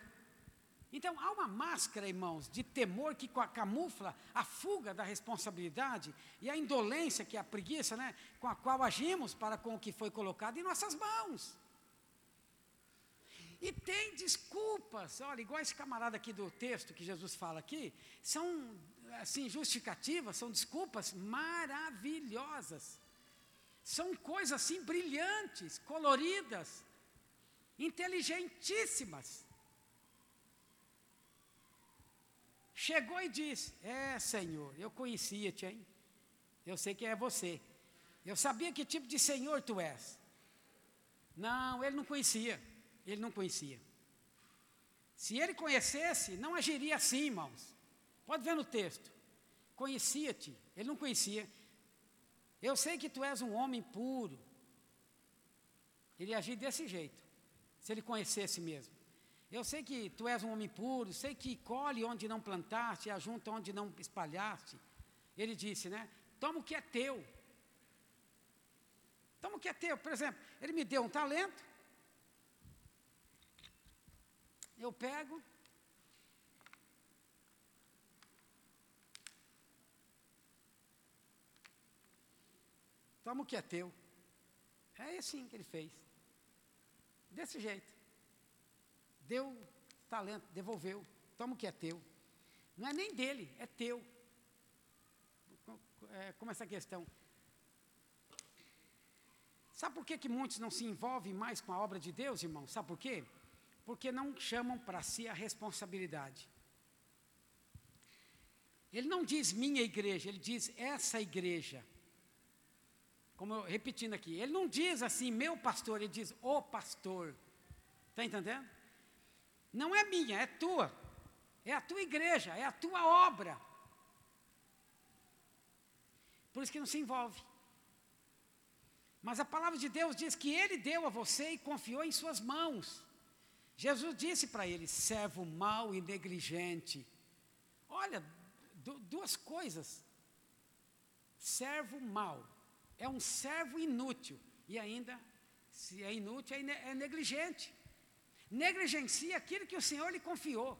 Então, há uma máscara, irmãos, de temor que camufla a fuga da responsabilidade e a indolência, que é a preguiça, né? Com a qual agimos para com o que foi colocado em nossas mãos. E tem desculpas, olha, igual esse camarada aqui do texto que Jesus fala aqui, são assim, justificativas, são desculpas maravilhosas. São coisas assim brilhantes, coloridas, inteligentíssimas. Chegou e disse: É, Senhor, eu conhecia-te, hein? Eu sei que é você. Eu sabia que tipo de Senhor tu és. Não, ele não conhecia. Ele não conhecia. Se ele conhecesse, não agiria assim, irmãos. Pode ver no texto. Conhecia-te, ele não conhecia. Eu sei que tu és um homem puro. Ele agia desse jeito, se ele conhecesse mesmo. Eu sei que tu és um homem puro, sei que colhe onde não plantaste, ajunta onde não espalhaste. Ele disse, né? Toma o que é teu. Toma o que é teu. Por exemplo, ele me deu um talento. Eu pego, Toma o que é teu. É assim que ele fez. Desse jeito. Deu talento, devolveu. Toma o que é teu. Não é nem dele, é teu. É, como essa questão. Sabe por que, que muitos não se envolvem mais com a obra de Deus, irmão? Sabe por quê? Porque não chamam para si a responsabilidade. Ele não diz minha igreja, ele diz essa igreja. Como eu, repetindo aqui, ele não diz assim, meu pastor, ele diz o pastor. Está entendendo? Não é minha, é tua. É a tua igreja, é a tua obra. Por isso que não se envolve. Mas a palavra de Deus diz que ele deu a você e confiou em suas mãos. Jesus disse para ele: servo mau e negligente. Olha, duas coisas. Servo mau é um servo inútil e ainda, se é inútil, é, é negligente. Negligencia aquilo que o Senhor lhe confiou.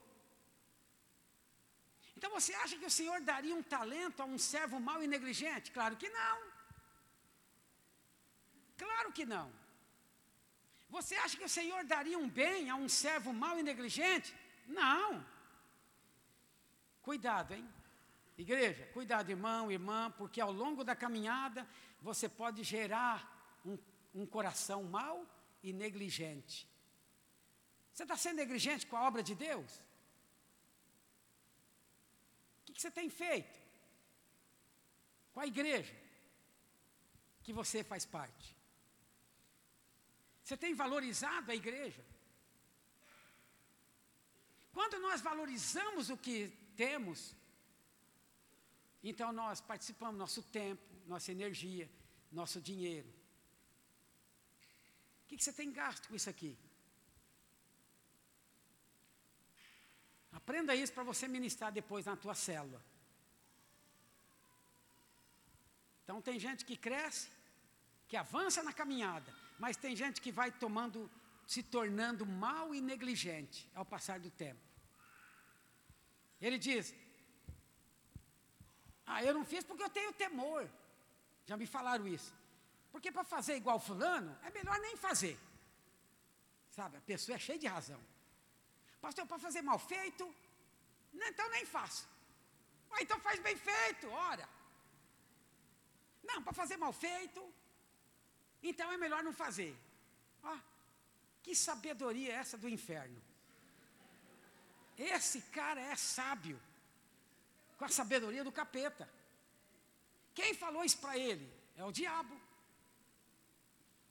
Então você acha que o Senhor daria um talento a um servo mau e negligente? Claro que não. Claro que não. Você acha que o Senhor daria um bem a um servo mau e negligente? Não. Cuidado, hein? Igreja, cuidado, irmão, irmã, porque ao longo da caminhada você pode gerar um, um coração mau e negligente. Você está sendo negligente com a obra de Deus? O que, que você tem feito com a igreja que você faz parte? Você tem valorizado a igreja? Quando nós valorizamos o que temos, então nós participamos nosso tempo, nossa energia, nosso dinheiro. O que, que você tem gasto com isso aqui? Aprenda isso para você ministrar depois na tua célula. Então tem gente que cresce, que avança na caminhada, mas tem gente que vai tomando, se tornando mal e negligente ao passar do tempo. Ele diz: Ah, eu não fiz porque eu tenho temor. Já me falaram isso. Porque para fazer igual fulano, é melhor nem fazer. Sabe, a pessoa é cheia de razão. Pastor, para fazer mal feito, então nem faço. Ah, então faz bem feito, ora. Não, para fazer mal feito, então é melhor não fazer. Ah, que sabedoria é essa do inferno? Esse cara é sábio, com a sabedoria do capeta. Quem falou isso para ele? É o diabo.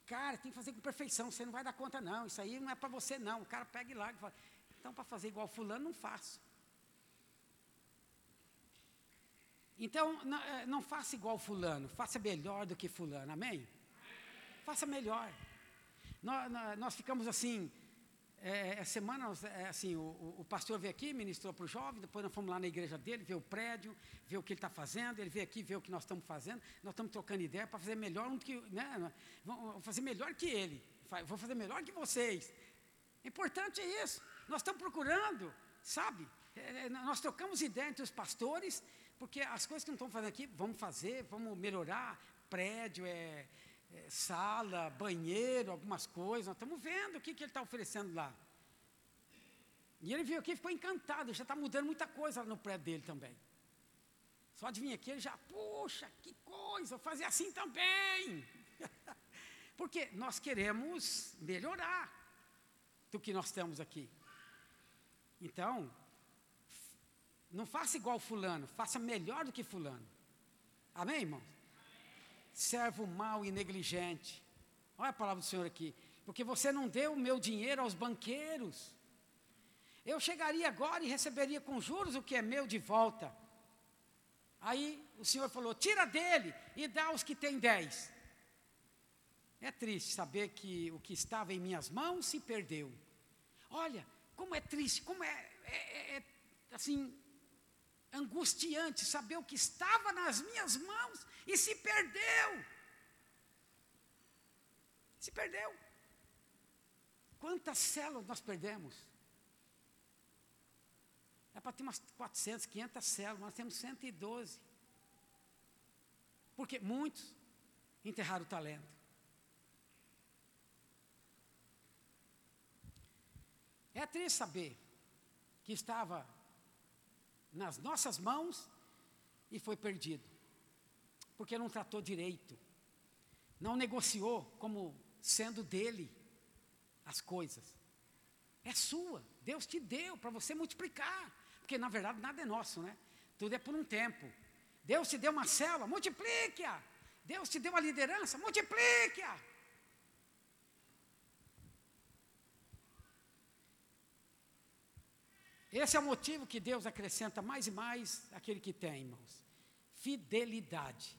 Cara, tem que fazer com perfeição, você não vai dar conta, não. Isso aí não é para você, não. O cara pega e larga e fala: então, para fazer igual Fulano, não faço. Então, não, é, não faça igual Fulano, faça melhor do que Fulano, amém? faça melhor. Nós, nós ficamos assim, é, é semana, é, assim, o, o, pastor veio aqui, ministrou para o jovem, depois nós fomos lá na igreja dele, ver o prédio, ver o que ele está fazendo, ele veio aqui ver o que nós estamos fazendo, nós estamos trocando ideia para fazer melhor do que, né, vamos fazer melhor que ele, vou fazer melhor que vocês. Importante é isso, nós estamos procurando, sabe, é, é, nós trocamos ideia entre os pastores, porque as coisas que não estamos fazendo aqui, vamos fazer, vamos melhorar, prédio, é, é, sala, banheiro, algumas coisas. Nós estamos vendo o que, que ele está oferecendo lá. E ele veio aqui e ficou encantado, já está mudando muita coisa lá no prédio dele também. Só vir aqui, ele já, puxa, que coisa, fazer assim também. Porque nós queremos melhorar do que nós temos aqui. Então, não faça igual fulano, faça melhor do que fulano. Amém, irmãos? Servo mau e negligente. Olha a palavra do Senhor aqui. Porque você não deu o meu dinheiro aos banqueiros. Eu chegaria agora e receberia com juros o que é meu de volta. Aí o Senhor falou: tira dele e dá aos que têm dez. É triste saber que o que estava em minhas mãos se perdeu. Olha, como é triste, como é, é, é, é assim, angustiante saber o que estava nas minhas mãos e se perdeu. Se perdeu. Quantas células nós perdemos? É para ter umas 400, 500 células, nós temos 112. Porque muitos enterraram o talento. É triste saber que estava nas nossas mãos e foi perdido. Porque não tratou direito. Não negociou como sendo dele as coisas. É sua. Deus te deu para você multiplicar. Porque na verdade nada é nosso, né? Tudo é por um tempo. Deus te deu uma célula, multiplique-a. Deus te deu a liderança, multiplique-a. Esse é o motivo que Deus acrescenta mais e mais aquele que tem, irmãos. Fidelidade.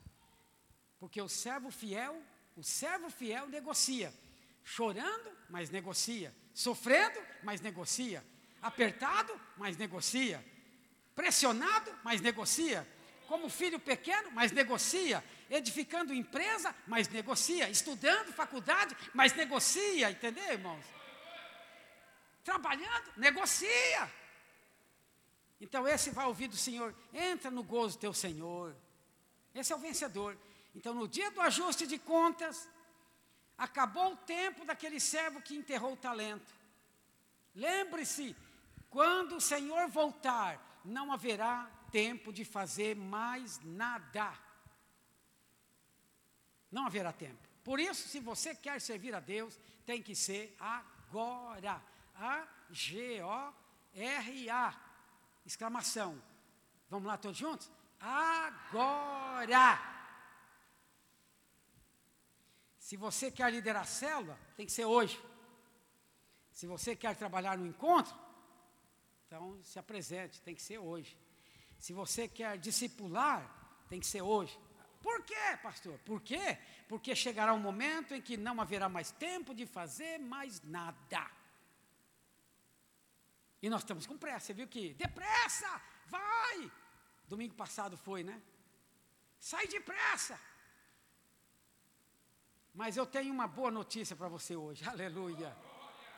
Porque o servo fiel, o servo fiel negocia. Chorando, mas negocia. Sofrendo, mas negocia. Apertado, mas negocia. Pressionado, mas negocia. Como filho pequeno, mas negocia. Edificando empresa, mas negocia. Estudando faculdade, mas negocia. Entendeu, irmãos? Trabalhando, negocia. Então, esse vai ouvir do Senhor, entra no gozo teu Senhor. Esse é o vencedor. Então, no dia do ajuste de contas, acabou o tempo daquele servo que enterrou o talento. Lembre-se, quando o Senhor voltar, não haverá tempo de fazer mais nada. Não haverá tempo. Por isso, se você quer servir a Deus, tem que ser agora. A-G-O-R-A. Exclamação. Vamos lá todos juntos? Agora! Se você quer liderar a célula, tem que ser hoje. Se você quer trabalhar no encontro, então se apresente, tem que ser hoje. Se você quer discipular, tem que ser hoje. Por quê, pastor? Por quê? Porque chegará um momento em que não haverá mais tempo de fazer mais nada. E nós estamos com pressa, você viu que? Depressa, vai! Domingo passado foi, né? Sai depressa! Mas eu tenho uma boa notícia para você hoje, aleluia.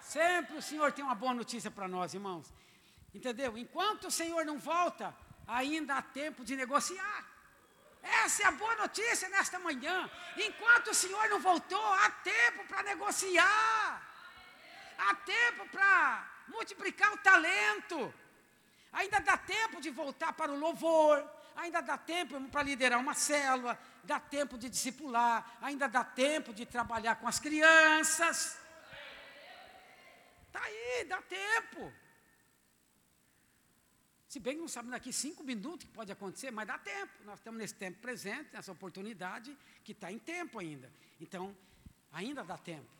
Sempre o Senhor tem uma boa notícia para nós, irmãos. Entendeu? Enquanto o Senhor não volta, ainda há tempo de negociar. Essa é a boa notícia nesta manhã. Enquanto o Senhor não voltou, há tempo para negociar. Há tempo para multiplicar o talento. Ainda dá tempo de voltar para o louvor, ainda dá tempo para liderar uma célula, dá tempo de discipular, ainda dá tempo de trabalhar com as crianças. Está aí, dá tempo. Se bem que não sabemos daqui cinco minutos que pode acontecer, mas dá tempo. Nós estamos nesse tempo presente, nessa oportunidade que está em tempo ainda. Então, ainda dá tempo.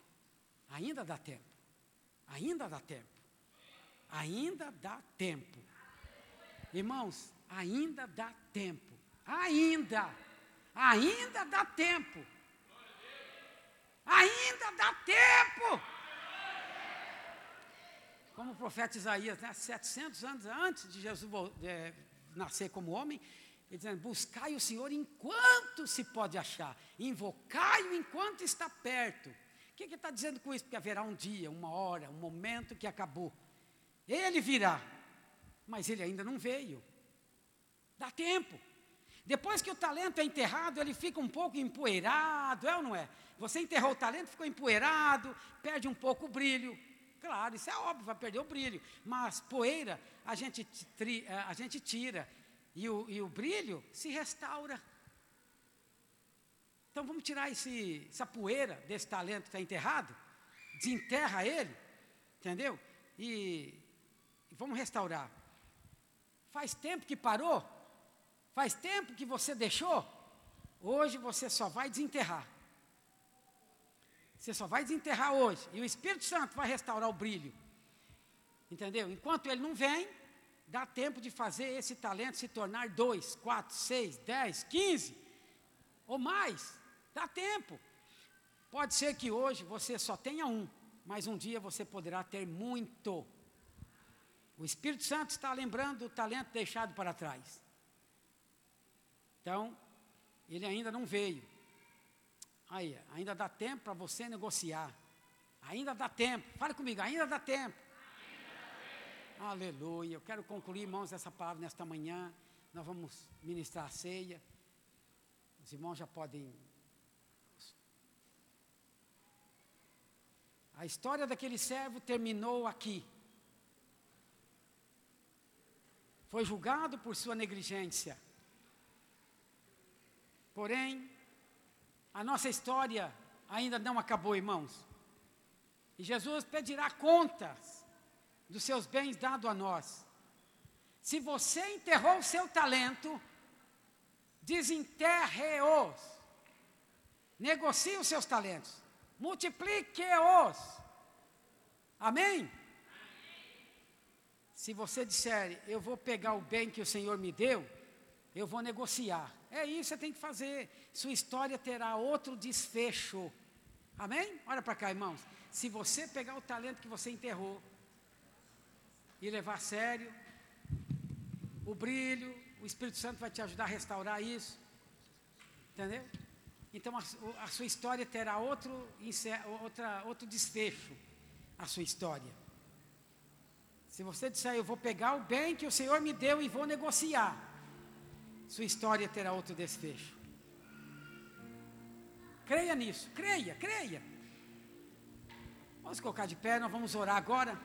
Ainda dá tempo. Ainda dá tempo. Ainda dá tempo. Irmãos, ainda dá tempo. Ainda. Ainda dá tempo. Ainda dá tempo. Como o profeta Isaías, né, 700 anos antes de Jesus é, nascer como homem, ele dizendo: Buscai o Senhor enquanto se pode achar, invocai-o enquanto está perto. O que ele está dizendo com isso? Porque haverá um dia, uma hora, um momento que acabou. Ele virá, mas ele ainda não veio. Dá tempo. Depois que o talento é enterrado, ele fica um pouco empoeirado, é ou não é? Você enterrou o talento, ficou empoeirado, perde um pouco o brilho. Claro, isso é óbvio, vai perder o brilho. Mas poeira a gente, eh, a gente tira e o, e o brilho se restaura. Então vamos tirar esse, essa poeira desse talento que está enterrado, desenterra ele, entendeu? E vamos restaurar. Faz tempo que parou? Faz tempo que você deixou? Hoje você só vai desenterrar. Você só vai desenterrar hoje. E o Espírito Santo vai restaurar o brilho. Entendeu? Enquanto ele não vem, dá tempo de fazer esse talento se tornar dois, quatro, seis, dez, quinze ou mais. Dá tempo. Pode ser que hoje você só tenha um, mas um dia você poderá ter muito. O Espírito Santo está lembrando o talento deixado para trás. Então, ele ainda não veio. Aí, ainda dá tempo para você negociar. Ainda dá tempo. Fale comigo, ainda dá tempo. Ainda dá tempo. Aleluia. Eu quero concluir, irmãos, essa palavra nesta manhã. Nós vamos ministrar a ceia. Os irmãos já podem. A história daquele servo terminou aqui. Foi julgado por sua negligência. Porém, a nossa história ainda não acabou, irmãos. E Jesus pedirá contas dos seus bens dados a nós. Se você enterrou o seu talento, desenterre-os. Negocie os seus talentos. Multiplique-os. Amém? Se você disser, eu vou pegar o bem que o Senhor me deu, eu vou negociar. É isso que você tem que fazer. Sua história terá outro desfecho. Amém? Olha para cá, irmãos. Se você pegar o talento que você enterrou e levar a sério, o brilho, o Espírito Santo vai te ajudar a restaurar isso. Entendeu? Então a, a sua história terá outro, outra, outro desfecho. A sua história. Se você disser, eu vou pegar o bem que o Senhor me deu e vou negociar, sua história terá outro desfecho. Creia nisso, creia, creia. Vamos colocar de pé, nós vamos orar agora.